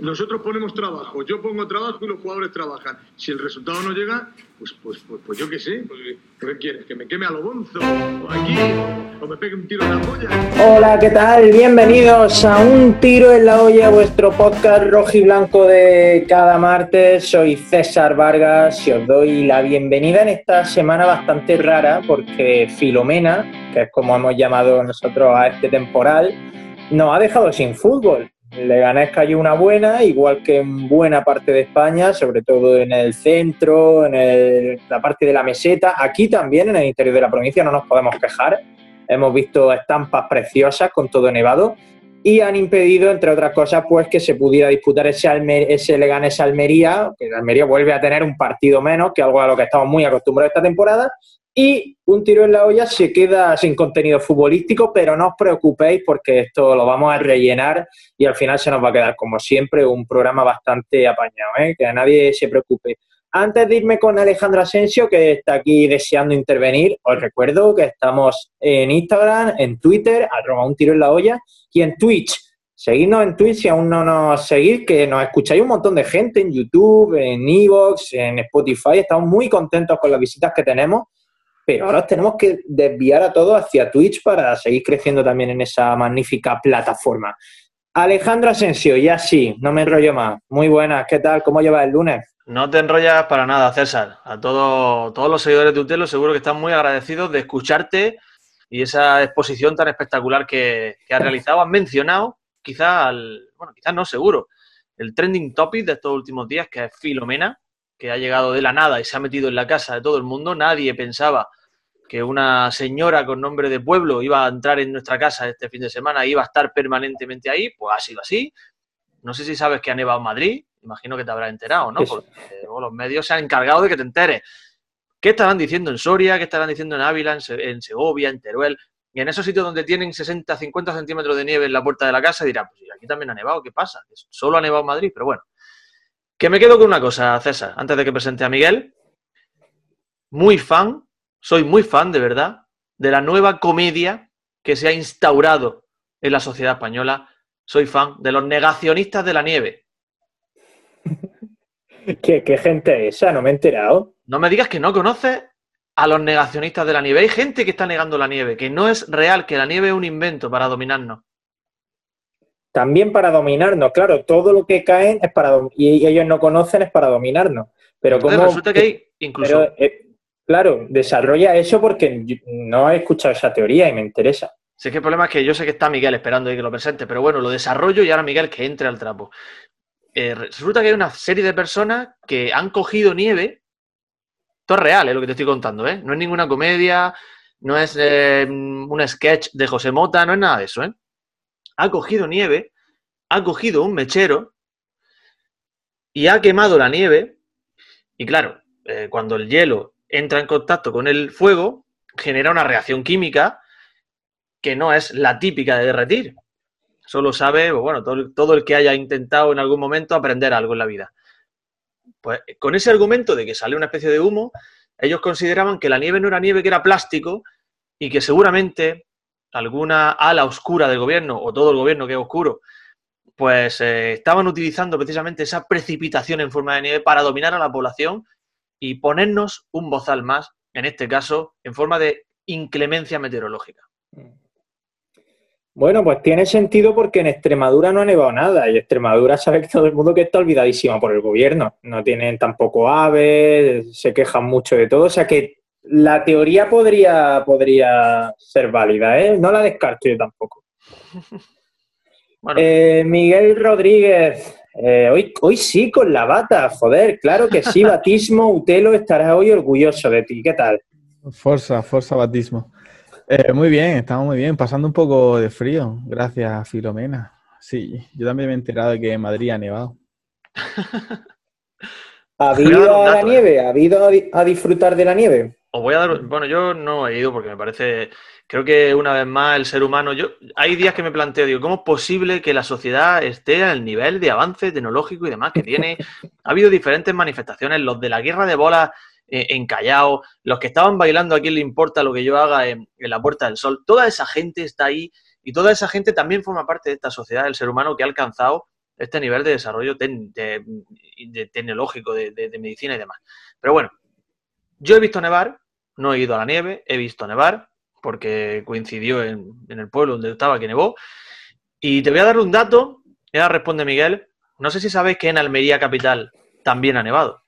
Nosotros ponemos trabajo, yo pongo trabajo y los jugadores trabajan. Si el resultado no llega, pues, pues, pues, pues yo qué sé, pues, ¿qué quieres? ¿Que me queme a lo bonzo? ¿O aquí? ¿O me pegue un tiro en la polla? Hola, ¿qué tal? Bienvenidos a Un Tiro en la Olla, vuestro podcast rojo y blanco de cada martes. Soy César Vargas y os doy la bienvenida en esta semana bastante rara porque Filomena, que es como hemos llamado nosotros a este temporal, nos ha dejado sin fútbol. Leganés cayó una buena, igual que en buena parte de España, sobre todo en el centro, en la parte de la meseta. Aquí también, en el interior de la provincia, no nos podemos quejar. Hemos visto estampas preciosas con todo nevado y han impedido, entre otras cosas, pues que se pudiera disputar ese, ese Leganés Almería, que Almería vuelve a tener un partido menos, que algo a lo que estamos muy acostumbrados esta temporada, y un tiro en la olla se queda sin contenido futbolístico, pero no os preocupéis porque esto lo vamos a rellenar y al final se nos va a quedar, como siempre, un programa bastante apañado, ¿eh? que a nadie se preocupe. Antes de irme con Alejandro Asensio, que está aquí deseando intervenir, os recuerdo que estamos en Instagram, en Twitter, arroba un tiro en la olla, y en Twitch. Seguidnos en Twitch si aún no nos seguís, que nos escucháis un montón de gente en YouTube, en Evox, en Spotify. Estamos muy contentos con las visitas que tenemos pero ahora tenemos que desviar a todo hacia Twitch para seguir creciendo también en esa magnífica plataforma. Alejandro Asensio, ya sí, no me enrollo más. Muy buenas, ¿qué tal? ¿Cómo llevas el lunes? No te enrollas para nada, César. A todo, todos los seguidores de Utelo seguro que están muy agradecidos de escucharte y esa exposición tan espectacular que, que has realizado. Has mencionado, quizás, bueno, quizás no, seguro, el trending topic de estos últimos días, que es Filomena, que ha llegado de la nada y se ha metido en la casa de todo el mundo. Nadie pensaba que una señora con nombre de pueblo iba a entrar en nuestra casa este fin de semana y iba a estar permanentemente ahí, pues ha sido así. No sé si sabes que ha nevado en Madrid, imagino que te habrás enterado, ¿no? Porque los medios se han encargado de que te enteres. ¿Qué estarán diciendo en Soria? ¿Qué estarán diciendo en Ávila, en Segovia, en Teruel? Y en esos sitios donde tienen 60, 50 centímetros de nieve en la puerta de la casa dirán, pues aquí también ha nevado, ¿qué pasa? Solo ha nevado en Madrid, pero bueno. Que me quedo con una cosa, César, antes de que presente a Miguel. Muy fan soy muy fan, de verdad, de la nueva comedia que se ha instaurado en la sociedad española. Soy fan de los negacionistas de la nieve. ¿Qué, gente es esa? No me he enterado. No me digas que no conoces a los negacionistas de la nieve. Hay gente que está negando la nieve, que no es real, que la nieve es un invento para dominarnos. También para dominarnos, claro, todo lo que caen es para y ellos no conocen es para dominarnos. Pero como resulta que hay incluso eh, Claro, desarrolla eso porque no he escuchado esa teoría y me interesa. Sí, que el problema es que yo sé que está Miguel esperando que lo presente, pero bueno, lo desarrollo y ahora Miguel que entre al trapo. Eh, resulta que hay una serie de personas que han cogido nieve. Esto es real, es lo que te estoy contando, ¿eh? No es ninguna comedia, no es eh, un sketch de José Mota, no es nada de eso, ¿eh? Ha cogido nieve, ha cogido un mechero y ha quemado la nieve. Y claro, eh, cuando el hielo entra en contacto con el fuego, genera una reacción química que no es la típica de derretir. Solo sabe, bueno, todo, el que haya intentado en algún momento aprender algo en la vida. Pues con ese argumento de que sale una especie de humo, ellos consideraban que la nieve no era nieve, que era plástico y que seguramente alguna ala oscura del gobierno o todo el gobierno que es oscuro, pues eh, estaban utilizando precisamente esa precipitación en forma de nieve para dominar a la población y ponernos un bozal más, en este caso, en forma de inclemencia meteorológica. Bueno, pues tiene sentido porque en Extremadura no ha nevado nada y Extremadura sabe que todo el mundo que está olvidadísima por el gobierno. No tienen tampoco aves, se quejan mucho de todo, o sea que la teoría podría, podría ser válida, ¿eh? No la descarto yo tampoco. Eh, Miguel Rodríguez, eh, hoy, hoy sí con la bata, joder, claro que sí, Batismo, Utelo estará hoy orgulloso de ti. ¿Qué tal? Fuerza, fuerza Batismo. Eh, muy bien, estamos muy bien, pasando un poco de frío, gracias Filomena. Sí, yo también me he enterado de que en Madrid ha nevado. ¿Ha habido a la nieve? ¿Ha habido a disfrutar de la nieve? Os voy a dar, bueno, yo no he ido porque me parece, creo que una vez más el ser humano, yo hay días que me planteo, digo, ¿cómo es posible que la sociedad esté al nivel de avance tecnológico y demás que tiene? ha habido diferentes manifestaciones, los de la guerra de bolas eh, los que estaban bailando a quién le importa lo que yo haga en, la Puerta del Sol, toda esa gente está ahí y toda esa gente también forma parte de esta sociedad del ser humano que ha alcanzado este nivel de desarrollo de- tecnológico, de medicina y demás. Pero bueno, yo he visto nevar, no he ido a la nieve, he visto nevar, porque coincidió en, en el pueblo donde estaba que nevó. Y te voy a dar un dato, y ahora responde Miguel. No sé si sabéis que en Almería Capital también ha nevado.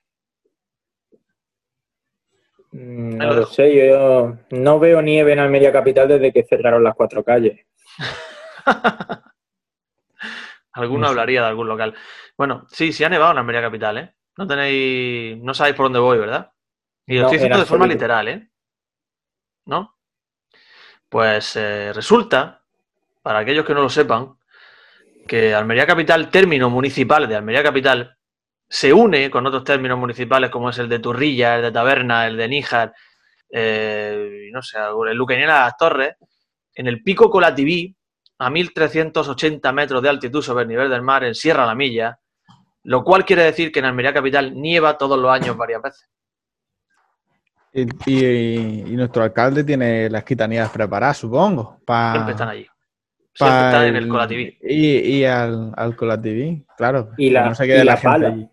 Mm, No lo sé, yo no veo nieve en Almería Capital desde que cerraron las cuatro calles. Alguno No sé. hablaría de algún local. Bueno, sí, sí ha nevado en Almería Capital, ¿eh? No tenéis, no sabéis por dónde voy, ¿verdad? Y lo No, estoy en diciendo de forma literal, ¿eh? ¿No? Pues eh, resulta, para aquellos que no lo sepan, que Almería Capital, término municipal de Almería Capital, se une con otros términos municipales como es el de Turrilla, el de Taberna, el de Níjar, eh, no sé, el Luqueñera de las Torres, en el pico Colativí, a 1380 metros de altitud sobre el nivel del mar, en Sierra La Milla, lo cual quiere decir que en Almería Capital nieva todos los años varias veces. Y, y- y nuestro alcalde tiene las quitanías preparadas, supongo. Pa, Siempre están allí. Siempre están en el- Colativí. Y, y al, al Colativí, claro. Y la- no se quede y la, la gente pala. allí.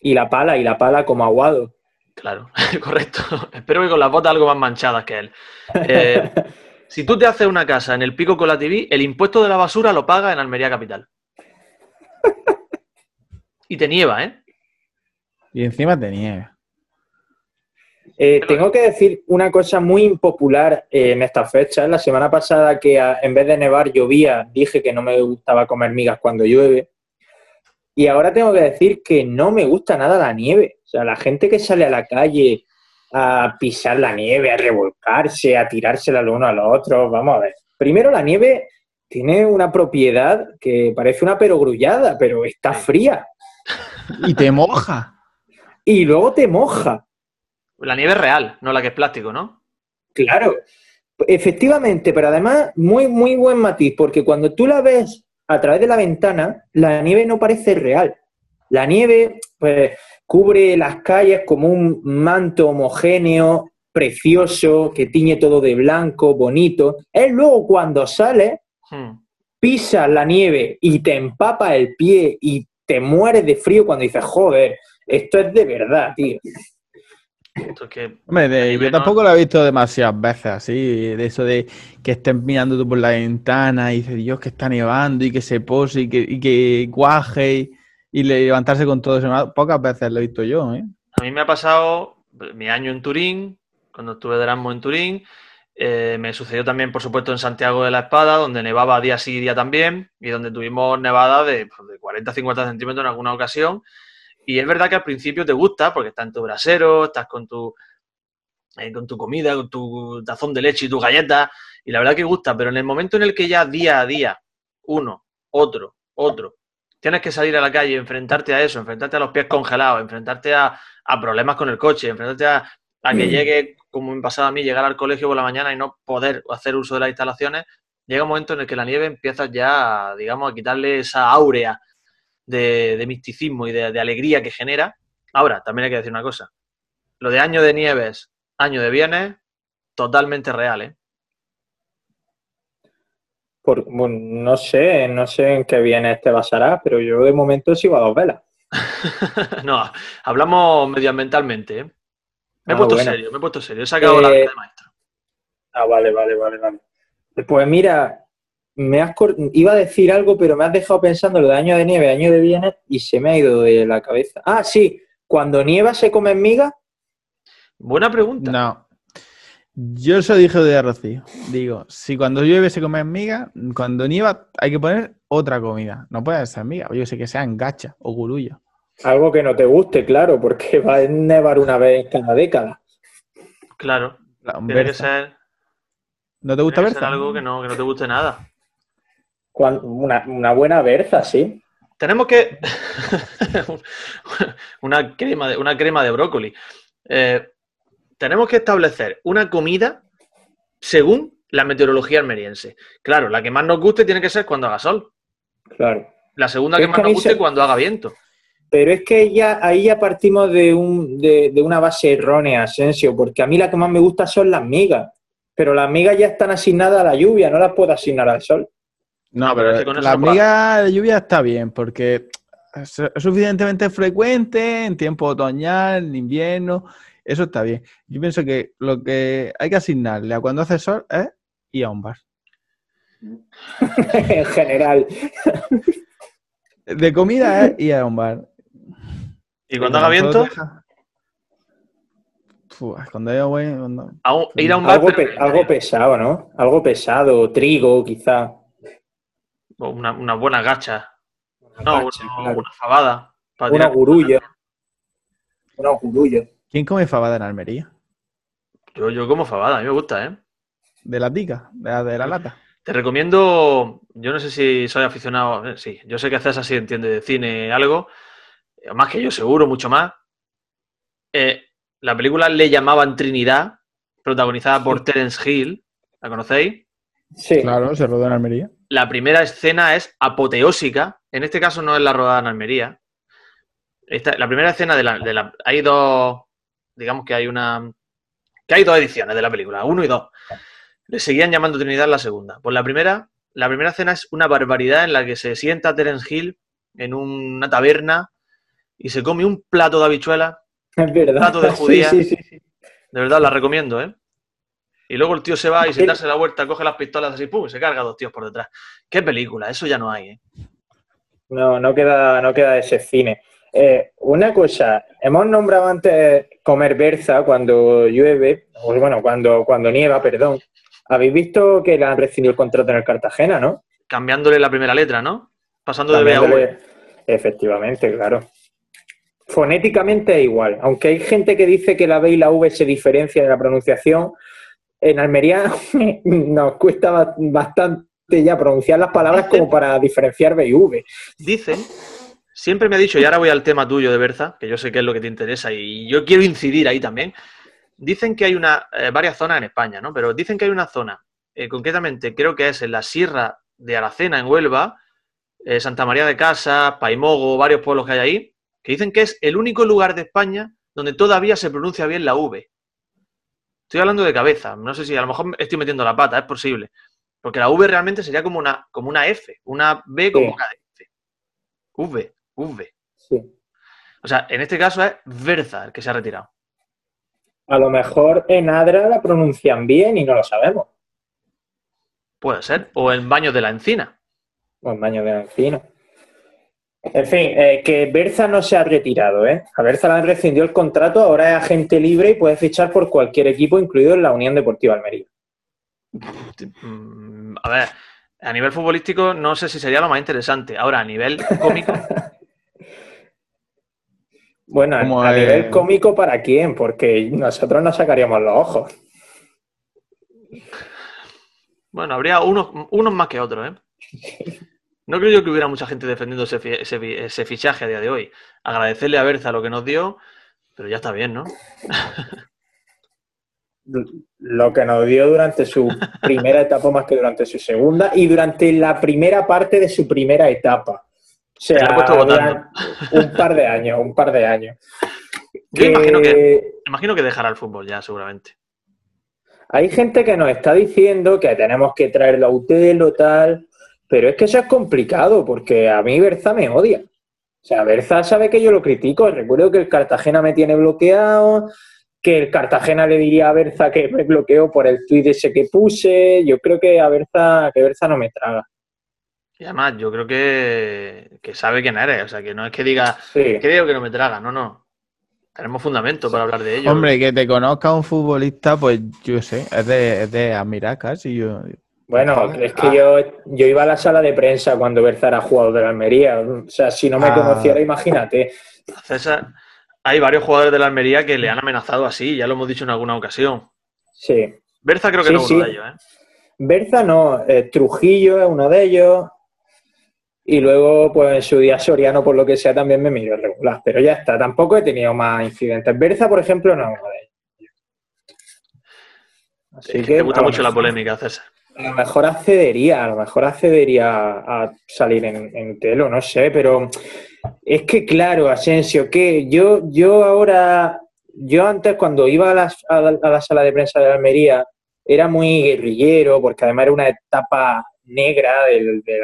Y la pala, y la pala como aguado. Claro, correcto. Espero que con las botas algo más manchadas que él. Eh, si tú te haces una casa en el pico Colativí, el impuesto de la basura lo paga en Almería Capital. Y te nieva, ¿eh? Y encima te nieve. Eh, tengo que decir una cosa muy impopular eh, en estas fechas. La semana pasada que a- en vez de nevar llovía, dije que no me gustaba comer migas cuando llueve. Y ahora tengo que decir que no me gusta nada la nieve. O sea, la gente que sale a la calle a pisar la nieve, a revolcarse, a tirársela el uno al otro, vamos a ver. Primero, la nieve tiene una propiedad que parece una perogrullada, pero está fría. Y te moja. Y luego te moja. La nieve es real, no la que es plástico, ¿no? Claro, efectivamente, pero además muy, muy buen matiz, porque cuando tú la ves a través de la ventana, la nieve no parece real. La nieve, pues, cubre las calles como un manto homogéneo, precioso, que tiñe todo de blanco, bonito. Es luego cuando sales, Hmm. pisas la nieve y te empapa el pie y te mueres de frío cuando dices, joder, esto es de verdad, tío. Que Hombre, de- yo tampoco lo he visto demasiadas veces así, de eso de que estés mirando tú por la ventana y dices, Dios, que está nevando y que se pose y que, y que cuaje y, y levantarse con todo eso. Pocas veces lo he visto yo, ¿eh? A mí me ha pasado mi año en Turín, cuando estuve de Erasmus en Turín. eh, me sucedió también, por supuesto, en Santiago de la Espada, donde nevaba día sí día también, y donde tuvimos nevada de, pues, de 40-50 centímetros en alguna ocasión. Y es verdad que al principio te gusta, porque estás en tu brasero, estás con tu, eh, con tu comida, con tu tazón de leche y tu galleta, y la verdad que gusta, pero en el momento en el que ya día a día, uno, otro, otro, tienes que salir a la calle, enfrentarte a eso, enfrentarte a los pies congelados, enfrentarte a, a problemas con el coche, enfrentarte a, a que llegue, como me pasaba a mí, llegar al colegio por la mañana y no poder hacer uso de las instalaciones, llega un momento en el que la nieve empieza ya, digamos, a quitarle esa áurea de, de misticismo y de, de alegría que genera. Ahora, también hay que decir una cosa. Lo de año de nieves, año de bienes, totalmente real, ¿eh? Por, bueno, no sé, no sé en qué viene este basará, pero yo de momento sigo a dos velas. no, hablamos medioambientalmente, ¿eh? Me he Ah, puesto bueno. serio, me he puesto serio. He sacado la Eh, vida de maestro. Ah, vale, vale, vale, vale. Pues mira, me has iba a decir algo, pero me has dejado pensando lo de año de nieve, año de bienes, y se me ha ido de la cabeza. Ah, sí, cuando nieva se comen migas. Buena pregunta. No. Yo eso dije de Rocío. Digo, si cuando llueve se come miga, cuando nieva hay que poner otra comida. No puede ser miga. Yo sé que sean gacha o gurullo. Algo que no te guste, claro, porque va a nevar una vez cada década. Claro, La tiene que ser, ¿No te gusta berza? algo que no, que no te guste nada. Una, una buena berza, sí. Tenemos que. una, crema de, una crema de brócoli. Eh, tenemos que establecer una comida según la meteorología almeriense. Claro, la que más nos guste tiene que ser cuando haga sol. Claro. La segunda que más nos guste se- cuando haga viento. Pero es que ya, ahí ya partimos de, un, de, de una base errónea, Asensio, porque a mí la que más me gusta son las migas. Pero las migas ya están asignadas a la lluvia, no las puedo asignar al sol. No, pero es que con la no puedo- miga de lluvia está bien, porque es suficientemente frecuente en tiempo otoñal, en invierno, eso está bien. Yo pienso que lo que hay que asignarle a cuando hace sol es ir a un bar. en general. De comida es ir a un bar. Y cuando haga viento, deja- cuando haya cuando- a un- ir a un bar. Algo, pero- pe- algo pesado, ¿no? Algo pesado, trigo, quizá. Una, una buena gacha. No, Gacha, una, claro. una fabada. para Una tirar. gurullo. Una gurullo. ¿Quién come fabada en Almería? Yo, yo como fabada, a mí me gusta, ¿eh? ¿De la tica? ¿De la, de la lata? Te recomiendo, yo no sé si soy aficionado, eh, sí, yo sé que César sí entiende de cine algo, más que yo seguro, mucho más. Eh, la película le llamaban Trinidad, protagonizada por Terence Hill, ¿la conocéis? Sí. Claro, se rodó en Almería. La primera escena es apoteósica, en este caso no es la rodada en Almería. Esta- la primera escena de la, de la- Hay dos, digamos que hay una... Que hay dos ediciones de la película, uno y dos. Le seguían llamando Trinidad la segunda. Pues la primera, la primera escena es una barbaridad en la que se sienta Terence Hill en una taberna y se come un plato de habichuelas. Es verdad. Plato de Sí, judía. Sí, sí, sí. De verdad, la recomiendo, ¿eh? Y luego el tío se va y sin darse la vuelta, coge las pistolas así, ¡pum! se carga a dos tíos por detrás. ¡Qué película! Eso ya no hay, ¿eh? No, no queda, no queda ese cine. Eh, una cosa, hemos nombrado antes comer berza cuando llueve, o bueno, cuando, cuando nieva, perdón. Habéis visto que le han rescindido el contrato en el Cartagena, ¿no? Cambiándole la primera letra, ¿no? Pasando de B a V. Cambiándole- Efectivamente, claro. Fonéticamente es igual, aunque hay gente que dice que la B y la V se diferencian en la pronunciación, en Almería nos cuesta ba- bastante ya pronunciar las palabras como para diferenciar B y V. Dicen, siempre me ha dicho, y ahora voy al tema tuyo de Berza, que yo sé que es lo que te interesa y yo quiero incidir ahí también. Dicen que hay una, eh, varias zonas en España, ¿no? Pero dicen que hay una zona, eh, concretamente creo que es en la Sierra de Aracena, en Huelva, eh, Santa María de Casa, Paimogo, varios pueblos que hay ahí, que dicen que es el único lugar de España donde todavía se pronuncia bien la V. Estoy hablando de cabeza, no sé si a lo mejor estoy metiendo la pata, es posible. Porque la V realmente sería como una, como una F, una B como Sí. una F. V, V. Sí. O sea, en este caso es Verza el que se ha retirado. A lo mejor en Adra la pronuncian bien y no lo sabemos. Puede ser. O en Baños de la Encina. O en baño de la encina. En fin, eh, que Berza no se ha retirado, ¿eh? A Berza le han rescindido el contrato, ahora es agente libre y puede fichar por cualquier equipo, incluido en la Unión Deportiva Almería. Mm, A ver, a nivel futbolístico no sé si sería lo más interesante. Ahora, a nivel cómico, Bueno, a, Como, a nivel cómico, ¿para quién? Porque nosotros nos sacaríamos los ojos. bueno, habría unos, unos más que otros, ¿eh? No creo yo que hubiera mucha gente defendiendo ese, fi- ese fi- ese fichaje a día de hoy. Agradecerle a Berza lo que nos dio, pero ya está bien, ¿no? Lo que nos dio durante su primera etapa más que durante su segunda y durante la primera parte de su primera etapa. O sea, Se un par de años, un par de años. Yo imagino que, imagino que dejará el fútbol ya, seguramente. Hay gente que nos está diciendo que tenemos que traerlo a Utelo, tal, pero es que eso es complicado porque a mí Berza me odia. O sea, Berza sabe que yo lo critico. Recuerdo que el Cartagena me tiene bloqueado, que el Cartagena le diría a Berza que me bloqueó por el tuit ese que puse. Yo creo que a Berza, que Berza no me traga. Y además, yo creo que, que sabe quién eres. O sea, que no es que diga, Sí. creo que no me traga. No, no. Tenemos fundamento para hablar de ello. Hombre, que te conozca un futbolista, pues yo sé, es de, es de admirar casi. Yo, Bueno, es que yo, yo iba a la sala de prensa cuando Berza era jugador de la Almería. O sea, si no me Ah. conociera, imagínate. César, hay varios jugadores de la Almería que le han amenazado así, ya lo hemos dicho en alguna ocasión. Sí. Berza creo que Sí, no es sí. uno de ellos, ¿eh? Berza no, eh, Trujillo es uno de ellos. Y luego, pues en su día Soriano, por lo que sea, también me miró regular. Pero ya está, tampoco he tenido más incidentes. Berza, por ejemplo, no es uno de ellos. Así Es que te gusta mucho la polémica, César. A lo mejor accedería, a lo mejor accedería a salir en, telo, no sé, pero es que claro, Asensio, que yo, yo ahora, yo antes cuando iba a la, a la- sala de prensa de Almería, era muy guerrillero, porque además era una etapa negra del, del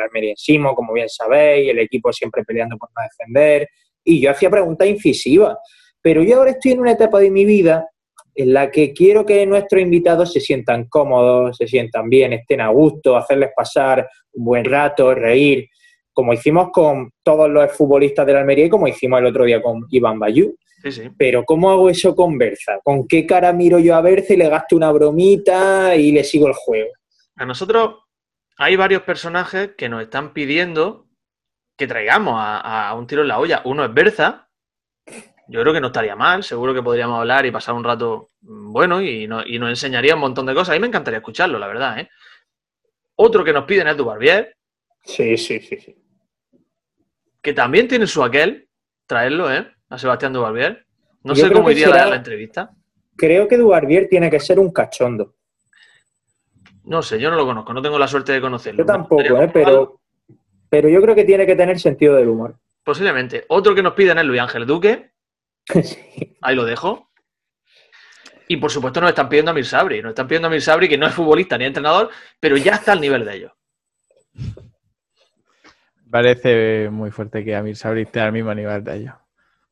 como bien sabéis, el equipo siempre peleando por no defender, y yo hacía preguntas incisivas. Pero yo ahora estoy en una etapa de mi vida en la que quiero que nuestros invitados se sientan cómodos, se sientan bien, estén a gusto, hacerles pasar un buen rato, reír, como hicimos con todos los futbolistas de la Almería y como hicimos el otro día con Iván Bayú. Sí, sí. Pero ¿cómo hago eso con Berza? ¿Con qué cara miro yo a Berza y le gasto una bromita y le sigo el juego? A nosotros hay varios personajes que nos están pidiendo que traigamos a, a un tiro en la olla. Uno es Berza. Yo creo que no estaría mal, seguro que podríamos hablar y pasar un rato mm, bueno y, no- y nos enseñaría un montón de cosas. A mí me encantaría escucharlo, la verdad. ¿eh? Otro que nos piden es Dubarbier, Sí, sí, sí, sí. que también tiene su aquel, traerlo, ¿eh? A Sebastián Dubarbier. No Yo sé cómo iría será- la, la entrevista. Creo que Dubarbier tiene que ser un cachondo. No sé, yo no lo conozco, no tengo la suerte de conocerlo. Yo tampoco, ¿eh? pero, pero yo creo que tiene que tener sentido del humor. Posiblemente. Otro que nos piden es Luis Ángel Duque. Sí. Ahí lo dejo. Y por supuesto nos están pidiendo a Mir Sabri. Nos están pidiendo a Mir Sabri, que no es futbolista ni entrenador, pero ya está al nivel de ellos. Parece muy fuerte que Amir Sabri esté al mismo nivel de ellos.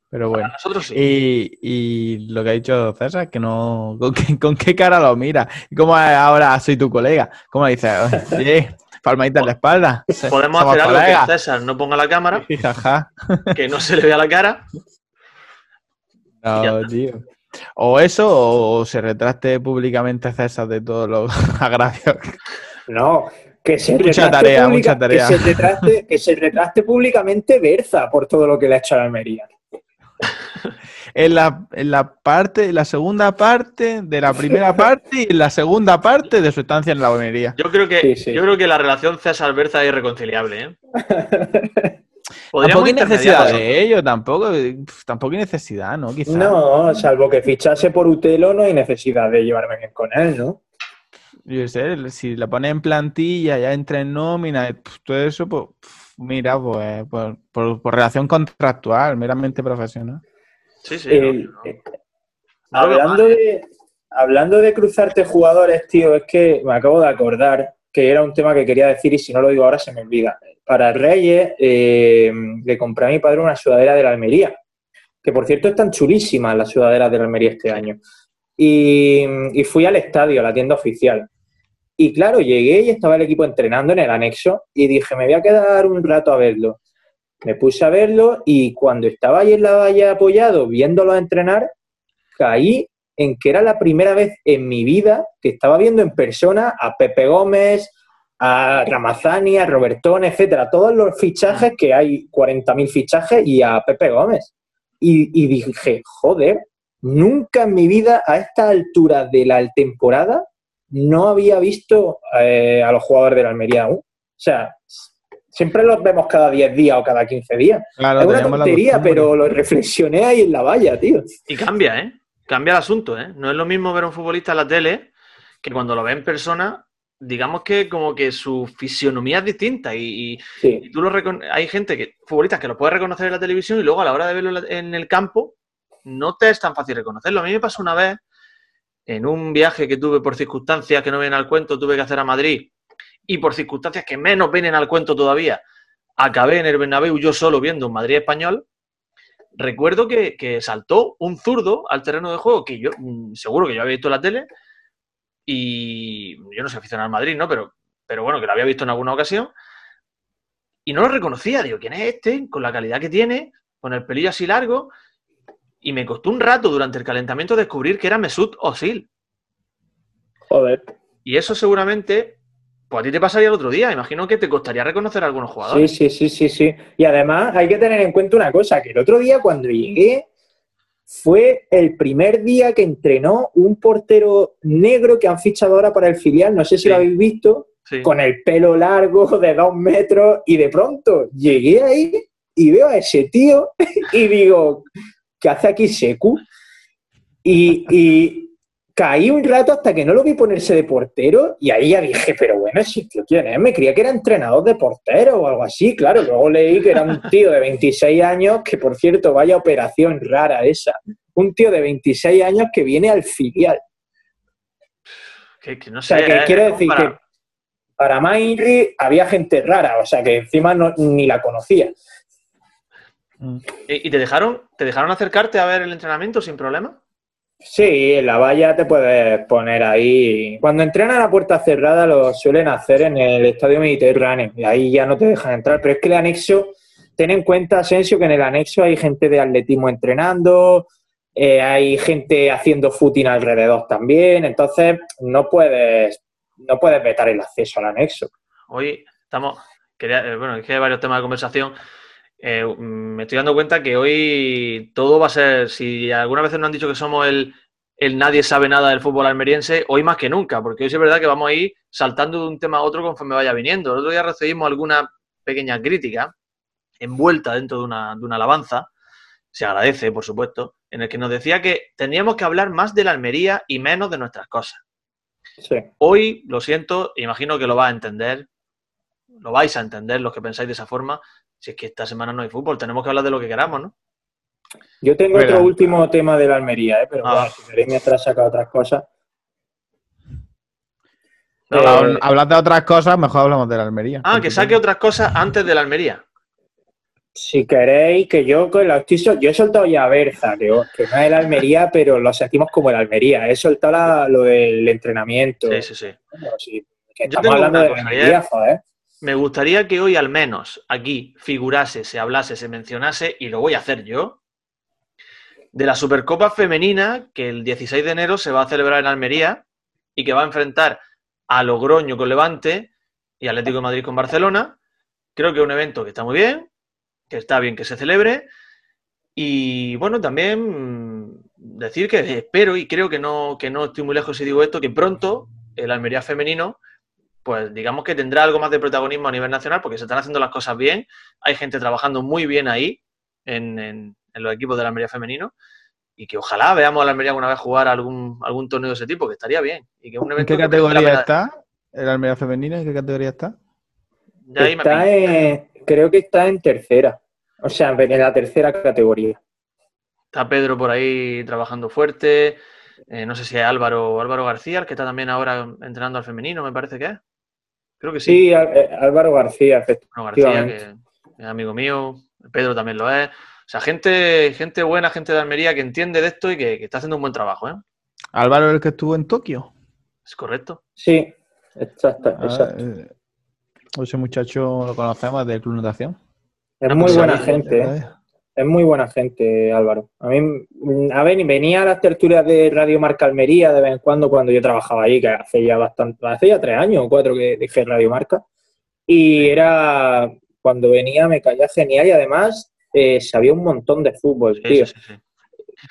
Pero Para bueno. nosotros sí. Y, y lo que ha dicho César, que no. ¿Con qué, con qué cara lo mira? ¿Y cómo ahora soy tu colega? ¿Cómo dices? Sí, palmadita en la espalda. Podemos hacer algo que César no ponga la cámara, que no se le vea la cara. No, tío. O eso, o se retraste públicamente César de todos los agravios. No, que se Mucha retrate tarea, pública- mucha tarea. Que se, retrate, que se retrate públicamente Berza por todo lo que le ha hecho a la Almería. En la, en la parte, en la segunda parte de la primera parte y en la segunda parte de su estancia en la bonería. Yo creo que, Sí, sí. Yo creo que la relación César-Berza es irreconciliable. ¿eh? Tampoco hay necesidad de ello, tampoco, pf, tampoco hay necesidad, ¿no? Quizá. No, salvo que fichase por Utelo, no hay necesidad de llevarme bien con él, ¿no? Yo sé, si la pones en plantilla, ya entra en nómina, pf, todo eso, pues, mira, pues, por, por- por relación contractual, meramente profesional. Sí, sí. No, eh, hablando, ¿eh? de, hablando de cruzarte jugadores, tío, es que me acabo de acordar que era un tema que quería decir y si no lo digo ahora se me olvida. Para Reyes eh, le compré a mi padre una sudadera de la Almería, que por cierto están chulísimas las sudaderas de la Almería este año. Y, y fui al estadio, a la tienda oficial. Y claro, llegué y estaba el equipo entrenando en el anexo y dije, me voy a quedar un rato a verlo. Me puse a verlo y cuando estaba ahí en la valla apoyado viéndolo entrenar, caí en que era la primera vez en mi vida que estaba viendo en persona a Pepe Gómez, a Ramazani, a Robertón, etcétera, todos los fichajes que hay, 40.000 fichajes, y a Pepe Gómez. Y, y dije, joder, nunca en mi vida a esta altura de la temporada no había visto eh, a los jugadores de la Almería aún. O sea, siempre los vemos cada 10 días o cada 15 días. Claro, es una tontería, pero lo reflexioné ahí en la valla, tío. Y cambia, ¿eh? Cambia el asunto, ¿eh? No es lo mismo ver a un futbolista en la tele que cuando lo ve en persona, digamos que como que su fisionomía es distinta y, y- Sí. y tú lo hay gente que, futbolistas que lo puede reconocer en la televisión y luego a la hora de verlo en el campo no te es tan fácil reconocerlo. A mí me pasó una vez en un viaje que tuve por circunstancias que no vienen al cuento, tuve que hacer a Madrid y por circunstancias que menos vienen al cuento todavía, acabé en el Bernabéu yo solo viendo un Madrid español. Recuerdo que, que saltó un zurdo al terreno de juego que yo mm, seguro que yo había visto en la tele y yo no soy aficionado al Madrid, ¿no? Pero, pero bueno, que lo había visto en alguna ocasión y no lo reconocía. Digo, ¿quién es este? Con la calidad que tiene, con el pelillo así largo. Y me costó un rato durante el calentamiento descubrir que era Mesut Özil. Joder. Y eso seguramente, pues a ti te pasaría el otro día. Imagino que te costaría reconocer a algunos Sí, jugadores. sí, sí, sí, sí. Y además hay que tener en cuenta una cosa, que el otro día cuando llegué fue el primer día que entrenó un portero negro que han fichado ahora para el filial, no sé si Sí. lo habéis visto, Sí. con el pelo largo de dos metros y de pronto llegué ahí y veo a ese tío y digo, ¿qué hace aquí Secu? Y, y caí un rato hasta que no lo vi ponerse de portero y ahí ya dije, pero bueno, ¿ese tío quién es? Me creía que era entrenador de portero o algo así, claro. Luego leí que era un tío de 26 años, que por cierto, vaya operación rara esa. Un tío de 26 años que viene al filial. Que, que no O sea, sé, que ¿eh? quiero decir para- que para Mainri había gente rara, o sea que encima no, ni la conocía. ¿Y y te dejaron, te dejaron acercarte a ver el entrenamiento sin problema? Sí, en la valla te puedes poner ahí. Cuando entrenan a puerta cerrada lo suelen hacer en el Estadio Mediterráneo y ahí ya no te dejan entrar. Pero es que el anexo, ten en cuenta, Asensio, que en el anexo hay gente de atletismo entrenando, eh, hay gente haciendo footing alrededor también, entonces no puedes, no puedes vetar el acceso al anexo. Hoy estamos, quería, eh, bueno, es que hay varios temas de conversación. Eh, me estoy dando cuenta que hoy todo va a ser, si algunas veces nos han dicho que somos el, el nadie sabe nada del fútbol almeriense, hoy más que nunca, porque hoy sí es verdad que vamos a ir saltando de un tema a otro conforme vaya viniendo. El otro día recibimos alguna pequeña crítica envuelta dentro de una, de una alabanza, se agradece, por supuesto, en el que nos decía que teníamos que hablar más de la Almería y menos de nuestras cosas. Sí. Hoy, lo siento, imagino que lo va a entender, lo vais a entender los que pensáis de esa forma. Si es que esta semana no hay fútbol, tenemos que hablar de lo que queramos, ¿no? Yo tengo otro último tema de la Almería, ¿eh? pero Ah. bueno, si queréis mientras saca otras cosas. No, Eh, la- Hablas de otras cosas, mejor hablamos de la Almería. Ah, que saque otras cosas antes de la Almería. Si queréis, que yo con la estoy sol- yo he soltado ya a Berza, que, que no es el Almería, pero lo sentimos como el Almería. He soltado la- lo del entrenamiento. Sí, sí, sí. Bueno, sí, que estamos tengo hablando de cosa, Almería, ¿eh? joder. Me gustaría que hoy al menos aquí figurase, se hablase, se mencionase, y lo voy a hacer yo, de la Supercopa Femenina que el 16 de enero se va a celebrar en Almería y que va a enfrentar a Logroño con Levante y Atlético de Madrid con Barcelona. Creo que es un evento que está muy bien, que está bien que se celebre. Y bueno, también decir que espero y creo que no, que no estoy muy lejos si digo esto, que pronto el Almería femenino pues digamos que tendrá algo más de protagonismo a nivel nacional porque se están haciendo las cosas bien. Hay gente trabajando muy bien ahí en, en- en los equipos de la Almería femenino y que ojalá veamos a la Almería alguna vez jugar algún, algún torneo de ese tipo, que estaría bien. Y que ¿En qué que merece la categoría está? ¿El Almería femenina? ¿En qué categoría está? Ya ahí me Está en- creo que está en tercera. O sea, en la tercera categoría. Está Pedro por ahí trabajando fuerte. Eh, no sé si es Álvaro, Álvaro García, el que está también ahora entrenando al femenino, me parece que es. Creo que sí. Sí, eh, Álvaro García, Bueno, García, que efectivamente. es amigo mío, Pedro también lo es. O sea, gente, gente buena, gente de Almería que entiende de esto y que, que está haciendo un buen trabajo, ¿eh? Álvaro es el que estuvo en Tokio. Es correcto. Sí, exacto, Ah, exacto. eh, ese muchacho lo conocemos del Club Natación. Es muy buena gente, ¿eh? Es muy buena gente, Álvaro. A mí, a ver, venía a las tertulias de Radio Marca Almería de vez en cuando, cuando yo trabajaba ahí, que hace ya bastante, hace ya tres años o cuatro que dejé Radio Marca. Y era, cuando venía me caía genial y además eh, sabía un montón de fútbol, tío. sí, sí, sí.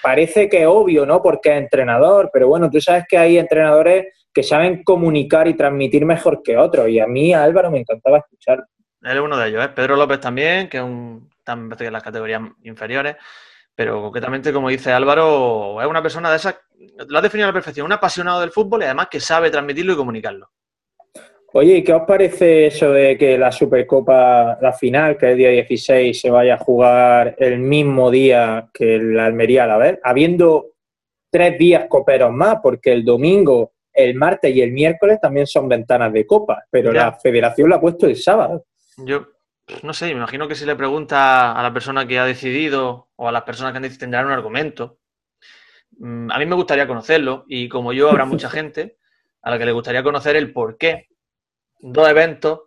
Parece que es obvio, ¿no? Porque es entrenador, pero bueno, tú sabes que hay entrenadores que saben comunicar y transmitir mejor que otros. Y a mí, a Álvaro, me encantaba escuchar. Él es uno de ellos, ¿eh? Pedro López también, que es un, parece que en las categorías inferiores, pero concretamente, como dice Álvaro, es una persona de esas, lo ha definido a la perfección, un apasionado del fútbol y además que sabe transmitirlo y comunicarlo. Oye, ¿y qué os parece eso de que la Supercopa, la final, que es el día 16, se vaya a jugar el mismo día que la Almería a la vez? Habiendo tres días coperos más, porque el domingo, el martes y el miércoles también son ventanas de copa, pero Ya. la federación lo ha puesto el sábado. Yo no sé, me imagino que si le pregunta a la persona que ha decidido o a las personas que han decidido tendrán un argumento. Mm, A mí me gustaría conocerlo y como yo habrá mucha gente a la que le gustaría conocer el por qué dos eventos,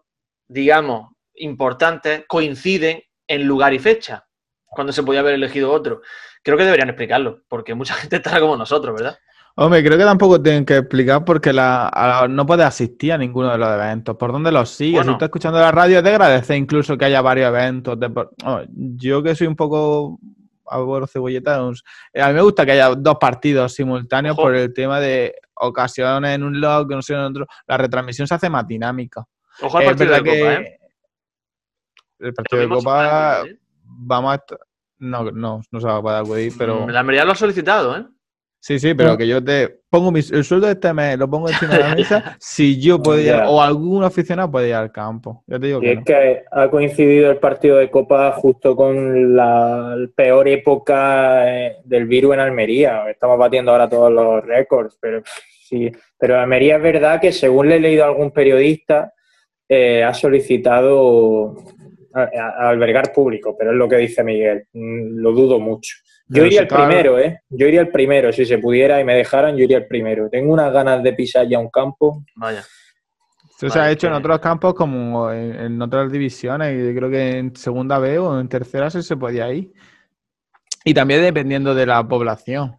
digamos, importantes coinciden en lugar y fecha, cuando se podía haber elegido otro. Creo que deberían explicarlo, porque mucha gente estará como nosotros, ¿verdad? Hombre, creo que tampoco tienen que explicar porque la, a- no puedes asistir a ninguno de los eventos. ¿Por dónde los sigues? Bueno. Si estás escuchando la radio, te agradece incluso que haya varios eventos. de oh, yo que soy un poco abuelo cebolleta, eh, a mí me gusta que haya dos partidos simultáneos Ojo. por el tema de ocasiones en un lado, que no sé en otro. La retransmisión se hace más dinámica. Ojo al partido de Copa, ¿eh? el partido de puede Copa vamos a... No, no, no se va a poder acudir, pero... Mm, La Almería lo ha solicitado, ¿eh? Sí, sí, pero que yo te pongo mi- el sueldo de este mes, lo pongo encima de la mesa, si yo puedo ir, Ya. o algún aficionado puede ir al campo. Ya te digo Y que es no. que ha coincidido el partido de Copa justo con la peor época eh, del virus en Almería. Estamos batiendo ahora todos los récords, pero sí. Pero Almería es verdad que según le he leído a algún periodista, eh, ha solicitado a- a- albergar público, pero es lo que dice Miguel. Mm, Lo dudo mucho. Yo iría cada- primero, ¿eh? Yo iría el primero, si se pudiera y me dejaran, yo iría el primero. Tengo unas ganas de pisar ya un campo. Vaya. Eso se ha hecho en otros campos como en, en otras divisiones. y Creo que en segunda B o en tercera sí se podía ir. Y también dependiendo de la población.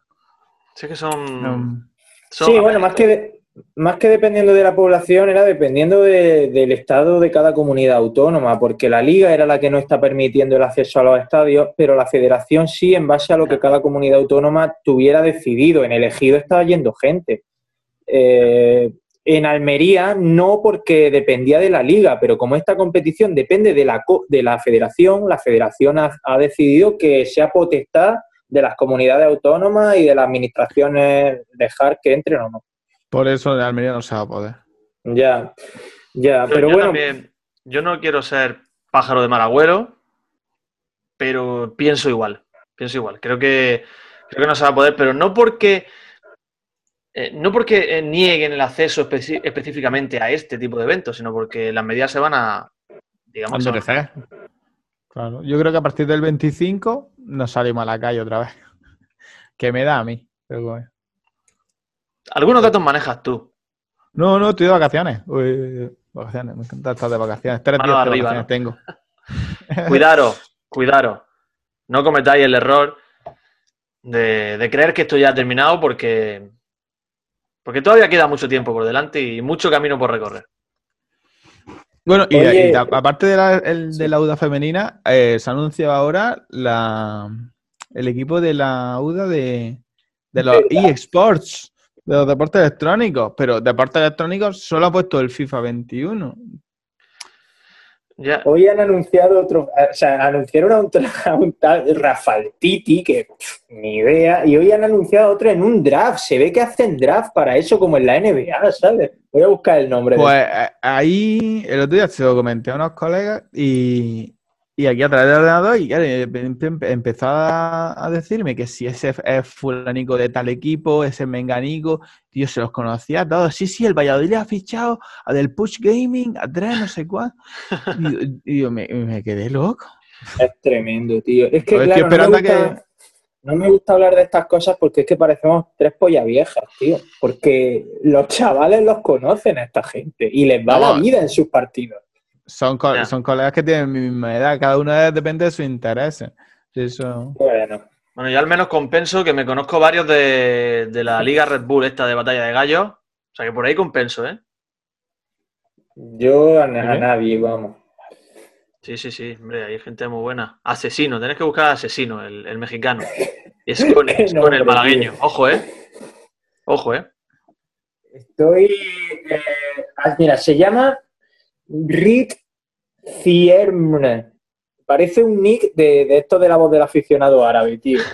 Sí que son... Um, son- Sí, bueno, más que, más que dependiendo de la población, era dependiendo de- del estado de cada comunidad autónoma, porque la liga era la que no está permitiendo el acceso a los estadios, pero la federación sí, en base a lo que cada comunidad autónoma tuviera decidido. En elegido estaba yendo gente. Eh, en Almería no porque dependía de la liga, pero como esta competición depende de la, de la federación, la federación ha, ha decidido que sea potestad de las comunidades autónomas y de las administraciones dejar que entren o no. Por eso en Almería no se va a poder. Ya, ya, Yo- pero yo bueno, también- yo no quiero ser pájaro de mal agüero, pero pienso igual. Pienso igual. Creo que, creo que no se va a poder, pero no porque. eh, no porque eh, nieguen el acceso específicamente a este tipo de eventos, sino porque las medidas se van a. Digamos, a- Endurecer. Claro. Yo creo que a partir del 25 nos salimos a la calle otra vez. que me da a mí. pero bueno. Algunos datos manejas tú. No, no, estoy de vacaciones. Uy, vacaciones, me encanta estar de vacaciones. Tres días de arriba, vacaciones tengo. Cuidaros, cuidaros. No cometáis el error de, de creer que esto ya ha terminado porque, porque todavía queda mucho tiempo por delante y mucho camino por recorrer. Bueno, y, aparte de la, el- de la UDA femenina, eh, se ha anunciado ahora la, el equipo de la UDA de, de los eSports, de los deportes electrónicos. Pero deportes electrónicos solo ha puesto el FIFA 21. Ya, hoy han anunciado otro, o sea, anunciaron a un, tra- a un tal Rafael Titi, que pff, ni idea, y hoy han anunciado otro en un draft. Se ve que hacen draft para eso como en la NBA, ¿sabes? Voy a buscar el nombre. de- Pues eh, ahí, el otro día se lo comenté a unos colegas y, y aquí a través del ordenador y claro, em- em- empezó a, decirme que si ese es fulanico de tal equipo, ese menganico, yo se los conocía a todos. Sí, sí, el Valladolid ha fichado a del Push Gaming, a tres, no sé cuál. Y, y yo me, me quedé loco. Es tremendo, tío. Es que, Pues claro, no me, gusta, que- no me gusta hablar de estas cosas porque es que parecemos tres pollas viejas, tío. Porque los chavales los conocen a esta gente y les va la vida en sus partidos. Son, co- son colegas que tienen mi misma edad, cada uno es- depende de sus intereses. Eso. Bueno, bueno, yo al menos compenso que me conozco varios de, de la Liga Red Bull, esta de batalla de gallos. O sea que por ahí compenso, ¿eh? yo a, a vamos. Sí, sí, sí, hombre, hay gente muy buena. Asesino, tenés que buscar a Asesino, el, el mexicano. Y es con, Qué es con el malagueño. tío. Ojo, ¿eh? Ojo, ¿eh? Estoy. eh, ah, mira, se llama Rick Cierne. Parece un nick de, de esto de la voz del aficionado árabe, tío.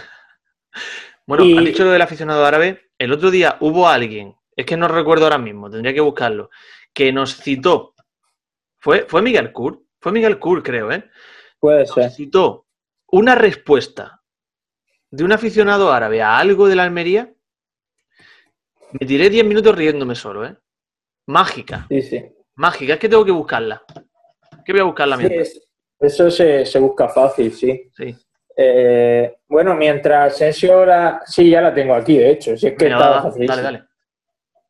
Bueno, Y- has dicho lo del aficionado árabe. El otro día hubo alguien, es que no recuerdo ahora mismo, tendría que buscarlo, que nos citó. ¿Fue, fue Miguel Kur? Fue Miguel Kur, creo, ¿eh? Puede Nos ser. citó una respuesta de un aficionado árabe a algo de la Almería. Me tiré 10 minutos riéndome solo, ¿eh? Mágica, Sí, sí. Mágica. Es que tengo que buscarla. Que voy a buscarla Sí, mientras. es- eso se, se busca fácil, sí. Sí. Eh, bueno, mientras Sensio la... Sí, ya la tengo aquí, de hecho. Si es que Venga, estaba va, dale, dale.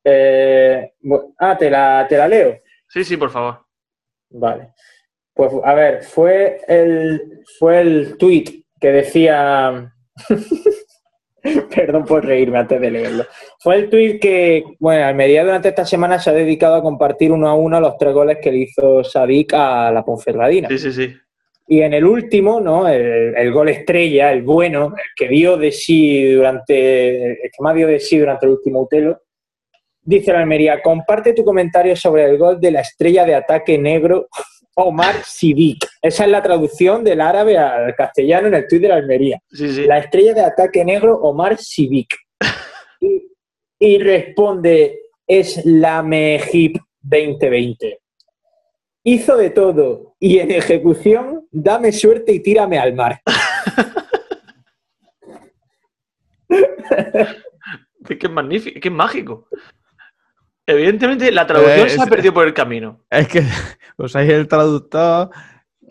Eh, ah, ¿te la, ¿te la leo? Sí, sí, por favor. Vale. Pues a ver, fue el, fue el tweet que decía. Perdón por reírme antes de leerlo. Fue el tweet que, bueno, Almería durante esta semana se ha dedicado a compartir uno a uno los tres goles que le hizo Sadik a la Ponferradina. Sí, sí, sí. Y en el último, ¿no? El, el gol estrella, el bueno, el que dio de sí durante, el que más dio de sí durante el último Utelo, dice la Almería, comparte tu comentario sobre el gol de la estrella de ataque negro Omar Sidik. Esa es la traducción del árabe al castellano en el tuit de la Almería. Sí, sí. La estrella de ataque negro Omar Sidik. Y, y responde, es la Mejip 2020. Hizo de todo y en ejecución, dame suerte y tírame al mar. Es que es magnífico, es que es mágico. Evidentemente, la traducción Eh, se ha perdido por el camino. Es que usáis el traductor.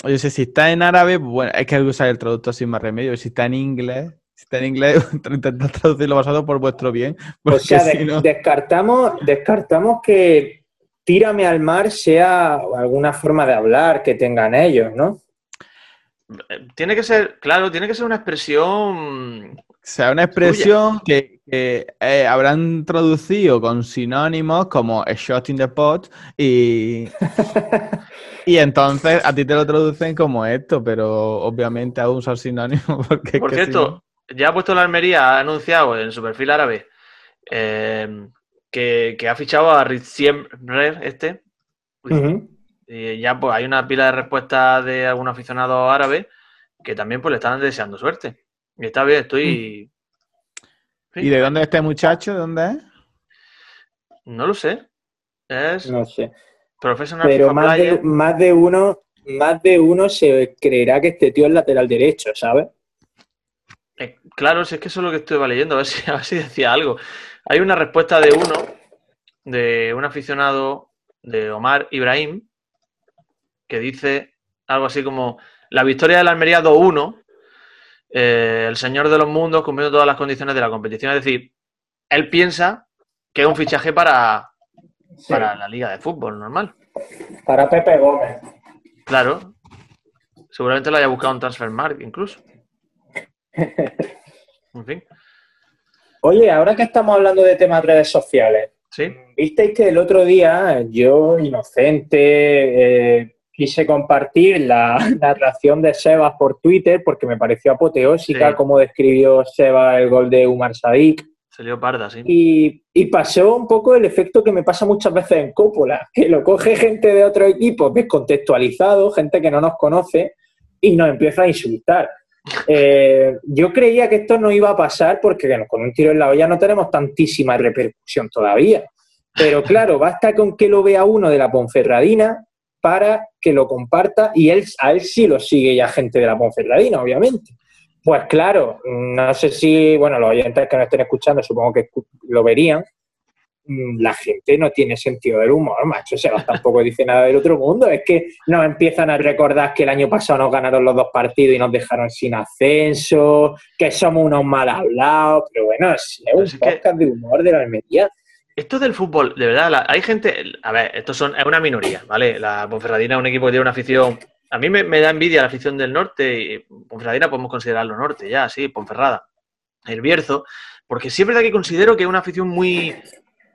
Yo sé, si está en árabe, pues bueno, es que usáis el traductor sin más remedio. Si está en inglés, si está en inglés, intentad traducirlo basado por vuestro bien. O sea, si de- no. descartamos, descartamos que tírame al mar sea alguna forma de hablar que tengan ellos, ¿no? Tiene que ser, claro, tiene que ser una expresión. O sea, una expresión que, que, eh, habrán traducido con sinónimos como a shot in the pot y, y entonces a ti te lo traducen como esto, pero obviamente aún son sinónimos porque Por cierto, ya ha puesto la Almería, ha anunciado en su perfil árabe eh, que, que ha fichado a Riziem Rer, este. Ujú. Y ya pues hay una pila de respuestas de algún aficionado árabe que también pues le están deseando suerte. Y está bien, estoy. ¿Y de dónde es este muchacho? ¿De dónde es? No lo sé. Es No sé. Professional Pero FIFA más de, Player. más de uno, más de uno se creerá que este tío es lateral derecho, ¿sabes? Eh, claro, si es que eso es lo que estuve leyendo, a ver si, a ver si decía algo. Hay una respuesta de uno, de un aficionado de Omar Ibrahim, que dice algo así como la victoria de la Almería 2-1, eh, el señor de los mundos cumpliendo todas las condiciones de la competición. Es decir, él piensa que es un fichaje para, para la liga de fútbol normal. Para Pepe Gómez. Claro. Seguramente lo haya buscado en Transfermarkt incluso. En fin, Oye, ahora que estamos hablando de temas redes sociales, sí. visteis que el otro día yo, inocente, eh, quise compartir la narración de Sebas por Twitter porque me pareció apoteósica Sí. cómo describió Sebas el gol de Umar Sadik. Salió parda, sí. Y, y pasó un poco el efecto que me pasa muchas veces en Coppola, que lo coge gente de otro equipo descontextualizado, gente que no nos conoce, y nos empieza a insultar. Eh, yo creía que esto no iba a pasar porque bueno, con un tiro en la olla no tenemos tantísima repercusión todavía. Pero claro, basta con que lo vea uno de la Ponferradina para que lo comparta y él, a él sí lo sigue ya gente de la Ponferradina, obviamente. Pues claro, no sé si, bueno, los oyentes que nos estén escuchando supongo que lo verían. Mm, La gente no tiene sentido del humor, macho. Sebas tampoco dice nada del otro mundo. Es que nos empiezan a recordar que el año pasado nos ganaron los dos partidos y nos dejaron sin ascenso, que somos unos mal hablados. Pero bueno, es un que- de humor de la Almería. Esto del fútbol, de verdad, hay gente. A ver, estos son, es una minoría, ¿vale? La Ponferradina es un equipo que tiene una afición. A mí me, da envidia la afición del norte. Y Ponferradina podemos considerarlo norte, ya, sí, Ponferrada. El Bierzo, porque sí es verdad que considero que es una afición muy.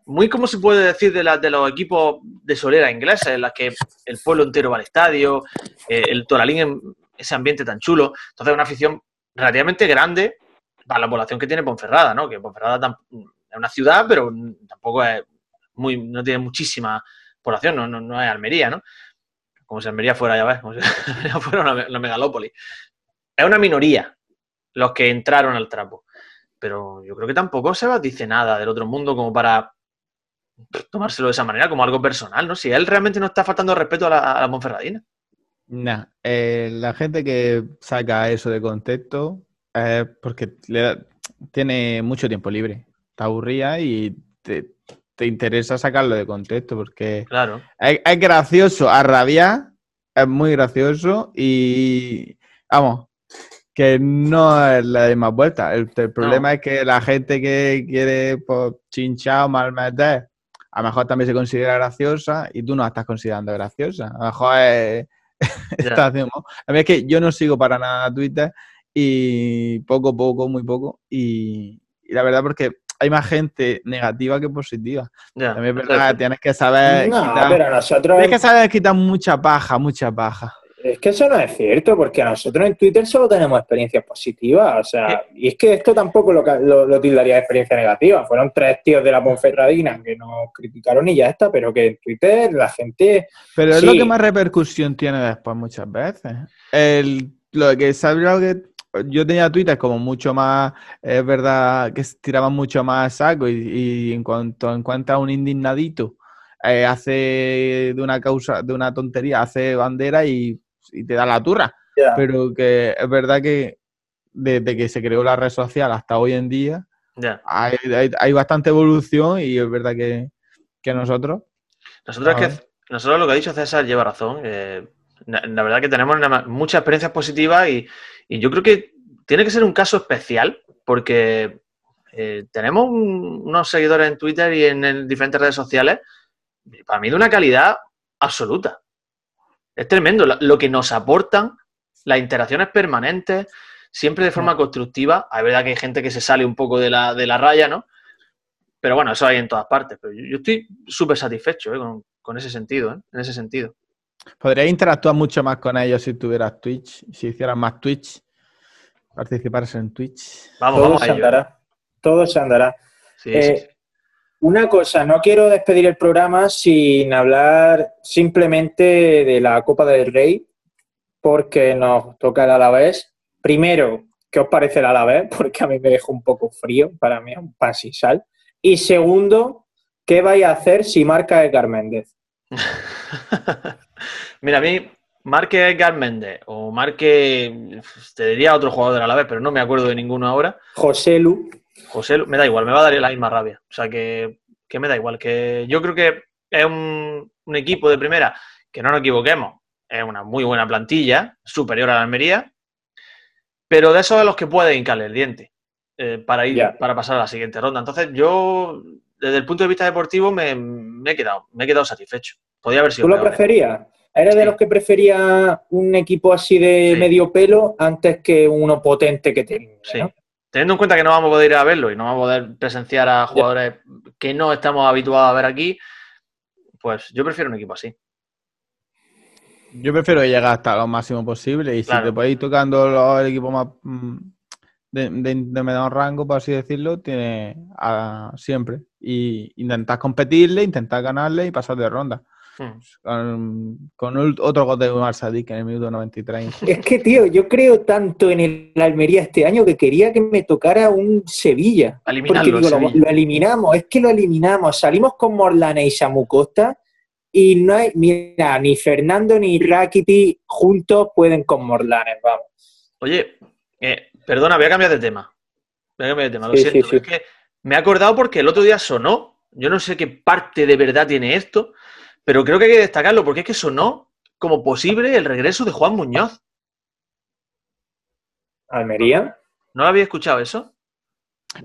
Muy, ¿cómo se puede decir de, la- de los equipos de solera ingleses, en las que el pueblo entero va al estadio, eh, el Toralín, en ese ambiente tan chulo? Entonces, es una afición relativamente grande para la población que tiene Ponferrada, ¿no? Que Ponferrada es una ciudad, pero tampoco es muy, no tiene muchísima población, no, no, no es Almería, ¿no? Como si Almería fuera, ya ves, como si Almería fuera una, megalópolis. Es una minoría los que entraron al trapo. Pero yo creo que tampoco Sebas dice nada del otro mundo como para tomárselo de esa manera, como algo personal, ¿no? Si él realmente no está faltando respeto a la, a la Monferradina. Nah, eh, la gente que saca eso de contexto es porque tiene mucho tiempo libre, está aburrida y te, te interesa sacarlo de contexto porque Claro. es, es gracioso a rabiar, es muy gracioso y vamos, que no es la más vuelta. El, el problema es que la gente que quiere pues, chinchar o malmeter, a lo mejor también se considera graciosa y tú no la estás considerando graciosa. A lo mejor es, está haciendo- A mí es que yo no sigo para nada Twitter y poco a poco, muy poco. Y, y la verdad porque hay más gente negativa que positiva. Ya. También es verdad, tienes que saber No, quitar, pero a nosotros. tienes que saber quitar mucha paja, mucha paja. Es que eso no es cierto, porque nosotros en Twitter solo tenemos experiencias positivas. O sea, y es que esto tampoco lo, lo, lo tildaría de experiencia negativa. Fueron tres tíos de la Ponferradina que nos criticaron y ya está, pero que en Twitter la gente. Pero es Sí. lo que más repercusión tiene después muchas veces. El, lo de que sabía algo que yo tenía Twitter como mucho más, es verdad que tiraban mucho más saco y, y en cuanto encuentras un indignadito, eh, hace de una causa, de una tontería, hace bandera y, y te da la turra. Pero que es verdad que desde que se creó la red social hasta hoy en día hay, hay, hay bastante evolución y es verdad que, que nosotros. Nosotros, que, nosotros lo que ha dicho César lleva razón. eh, la, la verdad que tenemos una- muchas experiencias positivas y, y yo creo que tiene que ser un caso especial porque eh, tenemos un- unos seguidores en Twitter y en, en diferentes redes sociales, para mí de una calidad absoluta. Es tremendo lo, lo que nos aportan, las interacciones permanentes, siempre de forma constructiva. Es verdad que hay gente que se sale un poco de la, de la raya, ¿no? Pero bueno, eso hay en todas partes. Pero yo, yo estoy súper satisfecho ¿eh? con, con ese sentido, ¿eh? en ese sentido. Podrías interactuar mucho más con ellos si tuvieras Twitch, si hicieras más Twitch, participaras en Twitch. Vamos, Todo vamos se a ello. andará. Todo se andará. Sí, Eh, sí, sí. Una cosa, no quiero despedir el programa sin hablar simplemente de la Copa del Rey, porque nos toca el Alavés. Primero, ¿qué os parece el Alavés? Porque a mí me dejó un poco frío, para mí es un pan sin sal. Y segundo, ¿qué vais a hacer si marca Edgar Méndez? Mira, a mí, marque Edgar Méndez o marque, te diría otro jugador a la vez, pero no me acuerdo de ninguno ahora. José Lu, José, Lu- me da igual, me va a dar la misma rabia. O sea, que, que me da igual. Que yo creo que es un, un equipo de primera, que no nos equivoquemos, es una muy buena plantilla, superior a la Almería, pero de esos de los que puede hincarle el diente eh, para ir, para pasar a la siguiente ronda. Entonces, yo, desde el punto de vista deportivo, me, me he quedado, me he quedado satisfecho. Podría haber sido ¿tú lo ¿eh? preferías? ¿Eres de los que prefería un equipo así de Sí. medio pelo antes que uno potente que tenía? Sí. ¿no? Teniendo en cuenta que no vamos a poder ir a verlo y no vamos a poder presenciar a jugadores que no estamos habituados a ver aquí, pues yo prefiero un equipo así. Yo prefiero llegar hasta lo máximo posible y Claro. si te puedes ir tocando los- el equipo más mm, de, de, de menor rango, por así decirlo, tiene a- siempre. Y intentar competirle, intentar ganarle y pasar de ronda. Hmm. Con, otro gol de Umar Sadik en el minuto 93. Es que, tío, yo creo tanto en el Almería este año que quería que me tocara un Sevilla. Porque lo, eliminamos, es que lo eliminamos. Salimos con Morlana y Samu Costa y no hay, mira, ni Fernando ni Rakiti juntos pueden con Morlanes, vamos. Oye, eh, perdona, voy a cambiar de tema. Voy a cambiar de tema, lo Sí, siento. sí, sí. Es que me he acordado porque el otro día sonó. Yo no sé qué parte de verdad tiene esto, pero creo que hay que destacarlo porque es que sonó como posible el regreso de Juan Muñoz. ¿Almería? ¿No lo había escuchado eso?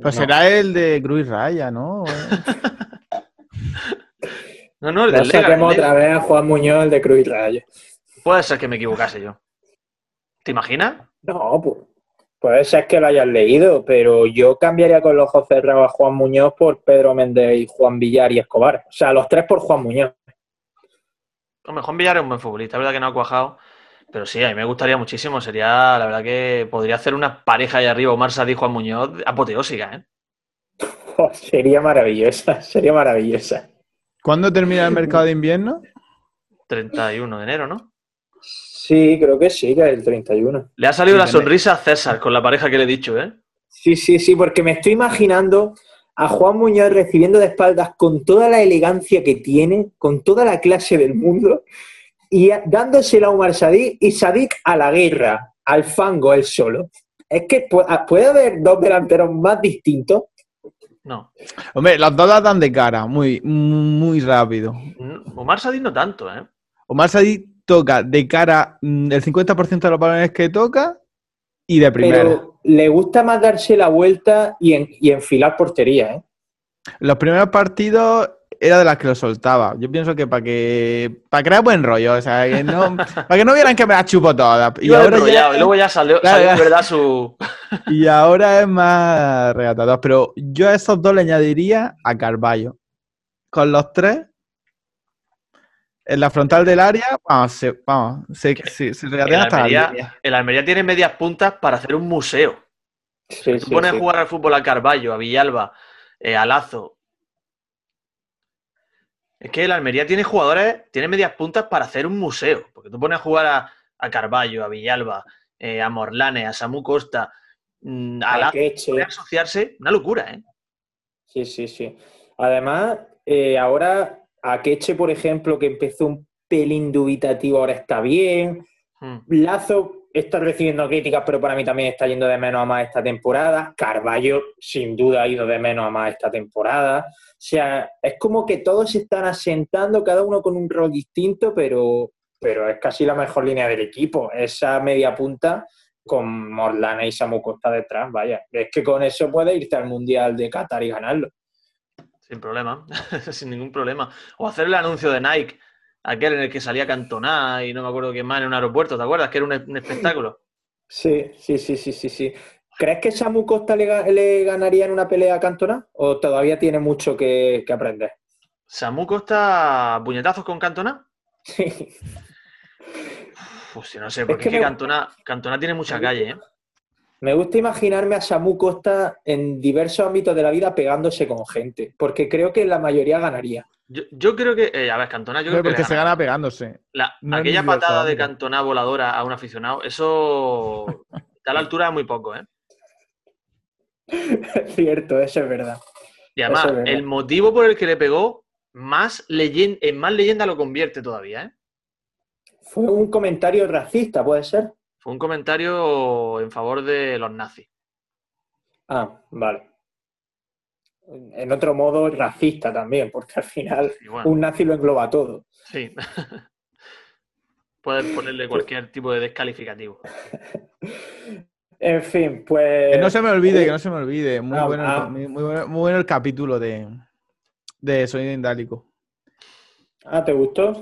Pues No. será el de Cruz Raya, ¿no? No, no, el Lega, saquemos otra vez a Juan Muñoz, el de Cruz Raya. Puede ser que me equivocase yo. ¿Te imaginas? No, pues, puede ser que lo hayas leído, pero yo cambiaría con los ojos cerrados a Juan Muñoz por Pedro Méndez y Juan Villar y Escobar. O sea, los tres por Juan Muñoz. Hombre, Juan Villar es un buen futbolista, es verdad que no ha cuajado, pero sí, a mí me gustaría muchísimo. Sería, la verdad que podría hacer una pareja ahí arriba, Omar Sadí y Juan Muñoz, apoteósica, ¿eh? Oh, sería maravillosa, sería maravillosa. ¿Cuándo termina el mercado de invierno? 31 de enero, ¿no? Sí, creo que sí, que es el 31. Le ha salido la sonrisa a César con la pareja que le he dicho, ¿eh? Sí, sí, sí, porque me estoy imaginando a Juan Muñoz recibiendo de espaldas con toda la elegancia que tiene, con toda la clase del mundo, y a- dándosela a Omar Sadik y Sadik a la guerra, al fango él solo. Es que pu- a- puede haber dos delanteros más distintos. No. Hombre, los dos la dan de cara, muy, muy rápido. No, Omar Sadí no tanto, ¿eh? Omar Sadik toca de cara mm, el 50% de los balones que toca y de primera. Pero le gusta más darse la vuelta y, en- y enfilar portería, ¿eh? Los primeros partidos era de las que lo soltaba. Yo pienso que para que para crear buen rollo, o sea, que no, para que no vieran que me las chupo todas. Y ahora, ya, y luego ya salió, Claro, salió verdad su. y ahora es más regatador. Pero yo a esos dos le añadiría a Carballo. Con los tres, en la frontal del área, vamos, se, vamos, se, se, se El Almería, línea. el Almería tiene medias puntas para hacer un museo. Sí, Tú sí, pones sí. a jugar al fútbol a Carballo, a Villalba, eh, a Lazo. Es que el Almería tiene jugadores, tiene medias puntas para hacer un museo. Porque tú pones a jugar a, a Carballo, a Villalba, eh, a Morlane, a Samu Costa, mm, a A Lazo. Puede asociarse, una locura, ¿eh? Sí, sí, sí. Además, eh, ahora Akeche, por ejemplo, que empezó un pelín dubitativo, ahora está bien. Mm. Lazo está recibiendo críticas, pero para mí también está yendo de menos a más esta temporada. Carballo, sin duda, ha ido de menos a más esta temporada. O sea, es como que todos se están asentando, cada uno con un rol distinto, pero, pero es casi la mejor línea del equipo. Esa media punta con Morlana y Samu Costa detrás, vaya. Es que con eso puede irte al Mundial de Qatar y ganarlo. Sin problema, sin ningún problema. O hacer el anuncio de Nike aquel en el que salía Cantona y no me acuerdo quién más en un aeropuerto, ¿te acuerdas? Que era un, espectáculo. Sí, sí, sí, sí, sí, sí. ¿Crees que Samu Costa le, ganaría en una pelea a Cantona o todavía tiene mucho que, aprender? ¿Samu Costa puñetazos con Cantona? Sí. Pues no sé, porque es que, Cantona, Cantona tiene mucha calle, ¿eh? Me gusta imaginarme a Samu Costa en diversos ámbitos de la vida pegándose con gente, porque creo que la mayoría ganaría. Yo, creo que, eh, a ver, Cantona, yo creo porque se gana pegándose. aquella patada de Cantona voladora a un aficionado, eso a la altura muy poco, ¿eh? Es cierto, eso es verdad. Y además, el motivo por el que le pegó, más leyenda, en más leyenda lo convierte todavía, ¿eh? Fue un comentario racista, ¿puede ser? Fue un comentario en favor de los nazis. Ah, vale en otro modo racista también, porque al final un nazi lo engloba todo. Sí. Puedes ponerle cualquier tipo de descalificativo. en fin, pues. Que no se me olvide, que no se me olvide. Muy, ah, bueno, el, ah. muy, bueno, el capítulo de, de Sonido Indálico. Ah, ¿te gustó?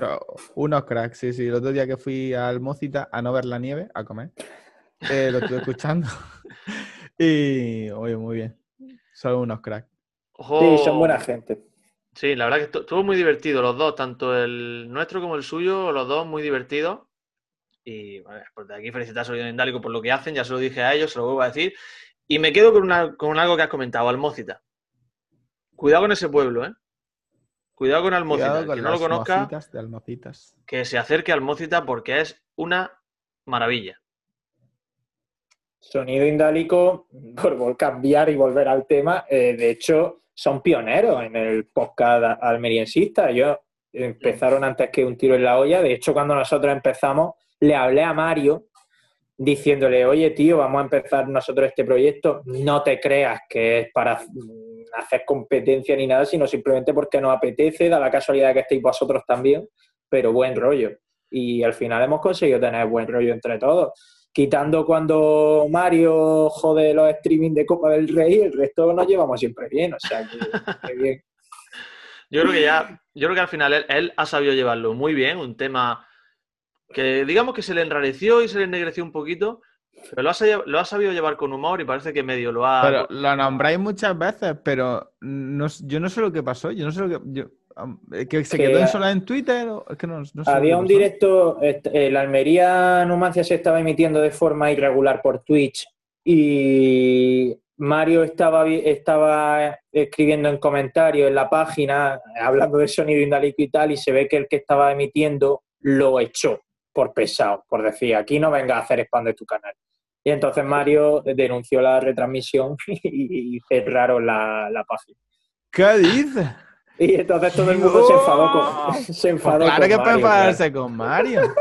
unos cracks, sí, sí. El otro día que fui al Mocita a no ver la nieve, a comer, eh, lo estuve escuchando. y, oye, muy bien. Son unos cracks. Sí, son buena gente. Sí, la verdad que estuvo muy divertido los dos, tanto el nuestro como el suyo, los dos muy divertidos. Y bueno, pues de aquí felicitar a Solidario Indálico por lo que hacen, ya se lo dije a ellos, se lo vuelvo a decir. Y me quedo con, con algo que has comentado, Almócita. Cuidado con ese pueblo, ¿eh? Cuidado con Almócita. que no lo conozca, que se acerque a Almócita porque es una maravilla. Sonido Indálico, por cambiar y volver al tema, eh, de hecho, son pioneros en el podcast almeriensista. Yo empezaron antes que un tiro en la olla. De hecho, cuando nosotros empezamos, le hablé a Mario diciéndole, oye, tío, vamos a empezar nosotros este proyecto. No te creas que es para hacer competencia ni nada, sino simplemente porque nos apetece, da la casualidad que estéis vosotros también, pero buen rollo. Y al final hemos conseguido tener buen rollo entre todos quitando cuando Mario jode los streaming de Copa del Rey, el resto nos llevamos siempre bien, o sea que, bien. Yo creo que ya, yo creo que al final él, ha sabido llevarlo muy bien, un tema que digamos que se le enrareció y se le ennegreció un poquito, pero lo ha, sabido llevar con humor y parece que medio lo ha... Pero lo nombráis muchas veces, pero no, yo no sé lo que pasó, yo no sé lo que... Yo, eh, ¿Que se quedó en sola en Twitter? Es que no, había un directo, el Almería Numancia se estaba emitiendo de forma irregular por Twitch y Mario estaba, estaba escribiendo en comentarios en la página, hablando de sonido indálico y tal, y se ve que el que estaba emitiendo lo echó por pesado, por decir, aquí no venga a hacer spam de tu canal. Y entonces Mario denunció la retransmisión y cerraron la, la página. ¿Qué dices? Y entonces todo el mundo se enfadó con, se enfadó Claro que puede enfadarse con Mario.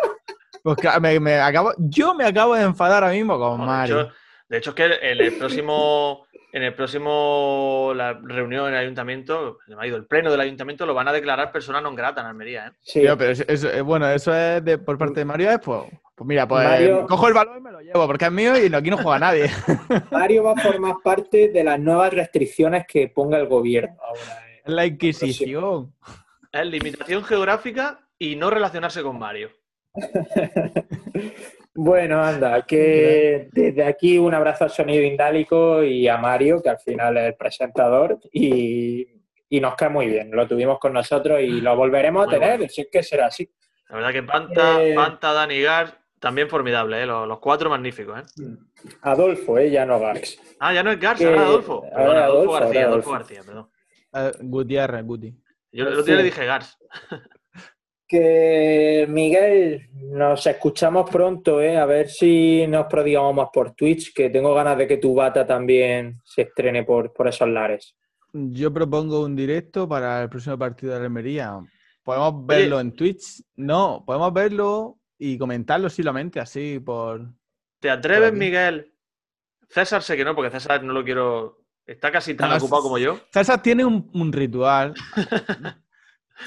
Pues me, acabo, yo me acabo de enfadar ahora mismo con Mario. De hecho, es que en el próximo, en el próximo la reunión en el ayuntamiento, el pleno del ayuntamiento, lo van a declarar persona non grata en Almería. ¿eh? Sí, pero eso, eh, bueno, eso es de, por parte de Mario, es pues, pues mira, pues cojo el balón y me lo llevo, porque es mío y aquí no juega nadie. Mario va a formar parte de las nuevas restricciones que ponga el gobierno ahora. La Inquisición. Es limitación geográfica y no relacionarse con Mario. bueno, anda, que desde aquí un abrazo al Sonido Indálico y a Mario, que al final es el presentador, y, nos cae muy bien. Lo tuvimos con nosotros y lo volveremos a tener, si es que será así. La verdad que Panta, eh, Panta Dani Gar, también formidable, ¿eh? los, cuatro magníficos. ¿eh? Adolfo, ¿eh? ya no Garx. Ah, ya no es Garx, ahora Adolfo. Adolfo, García, Adolfo García, perdón. Uh, Gutiérrez, Guti. Yo el otro día le dije Gars. que Miguel, nos escuchamos pronto, ¿eh? a ver si nos prodigamos más por Twitch, que tengo ganas de que tu bata también se estrene por, por esos lares. Yo propongo un directo para el próximo partido de Almería. Podemos verlo en Twitch. No, podemos verlo y comentarlo solamente así por, ¿Te atreves. Miguel? César sé que no, porque César no lo quiero. Está casi tan No, ocupado como yo. César tiene un, un ritual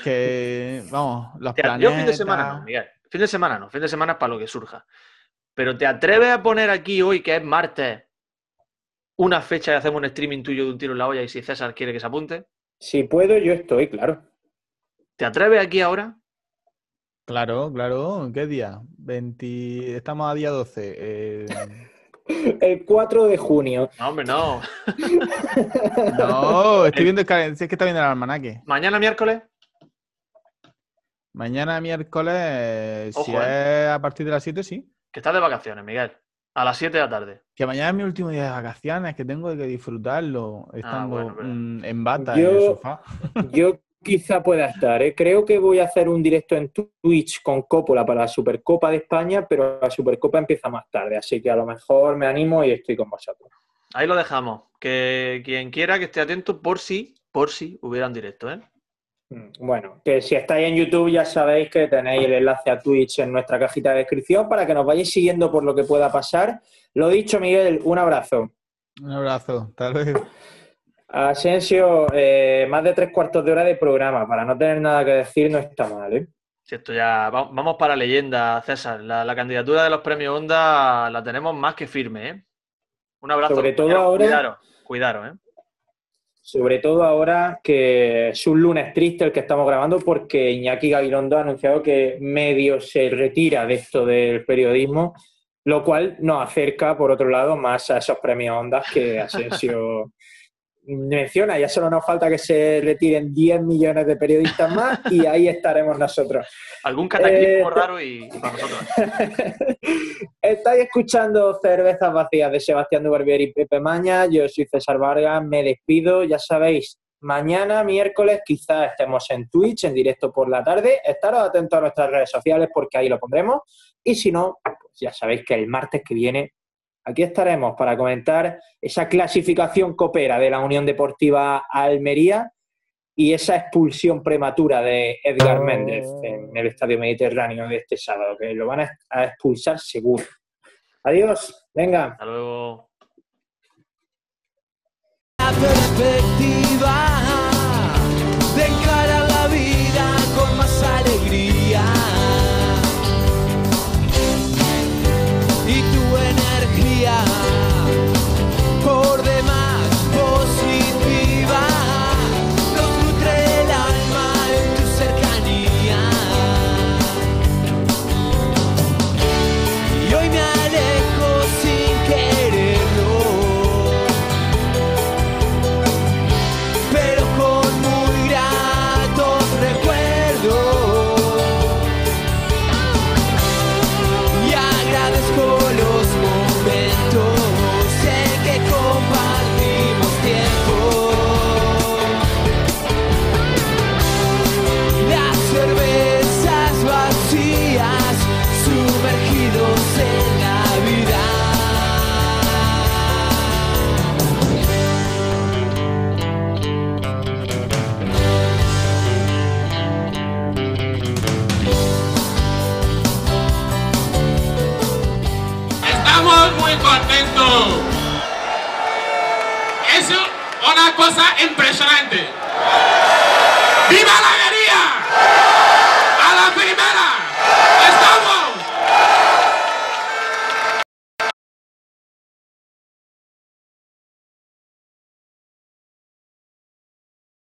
que, vamos, los Te- planetas... yo fin de semana no, Miguel. Fin de semana no. Fin de semana es para lo que surja. Pero ¿te atreves a poner aquí hoy, que es martes, una fecha y hacemos un streaming tuyo de un tiro en la olla y si César quiere que se apunte? Si puedo, yo estoy, claro. ¿Te atreves aquí ahora? Claro, claro. ¿Qué día? 20... Estamos a día 12. eh, El 4 de junio. No, hombre, no. No, estoy viendo el. Es que está viendo el almanaque. Mañana miércoles. Mañana miércoles, si Ojo, es a partir de las 7, sí. Que estás de vacaciones, Miguel. A las 7 de la tarde. Que mañana es mi último día de vacaciones, que tengo que disfrutarlo estando Ah, bueno, pero- en bata en el Yo- sofá. Yo quizá pueda estar, ¿eh? Creo que voy a hacer un directo en Twitch con Coppola para la Supercopa de España, pero la Supercopa empieza más tarde, así que a lo mejor me animo y estoy con vosotros. Ahí lo dejamos. Que quien quiera que esté atento por si, por si hubiera un directo, ¿eh? Mm, Bueno, que si estáis en YouTube ya sabéis que tenéis el enlace a Twitch en nuestra cajita de descripción para que nos vayáis siguiendo por lo que pueda pasar. Lo dicho, Miguel, un abrazo. Un abrazo, hasta luego. Asensio, eh, más de tres cuartos de hora de programa, para no tener nada que decir no está mal, ¿eh? Si esto ya. va- Vamos para leyenda, César. La, la candidatura de los premios Onda la tenemos más que firme, ¿eh? Un abrazo. Sobre todo compañero. ahora- Cuidaros, cuidaros, ¿eh? Sobre todo ahora que es un lunes triste el que estamos grabando porque Iñaki Gabilondo ha anunciado que medio se retira de esto del periodismo, lo cual nos acerca, por otro lado, más a esos premios Ondas que Asensio menciona. Ya solo nos falta que se retiren 10 millones de periodistas más y ahí estaremos nosotros. Algún cataclismo Eh, raro y, y para nosotros. Estáis escuchando Cervezas Vacías de Sebastián Dubarbier y Pepe Maña. Yo soy César Vargas, me despido. Ya sabéis, mañana, miércoles, quizás estemos en Twitch, en directo por la tarde. Estaros atentos a nuestras redes sociales porque ahí lo pondremos. Y si no, pues ya sabéis que el martes que viene aquí estaremos para comentar esa clasificación copera de la Unión Deportiva Almería y esa expulsión prematura de Edgar Méndez en el Estadio Mediterráneo de este sábado, que lo van a a expulsar seguro. Adiós, venga. Hasta luego.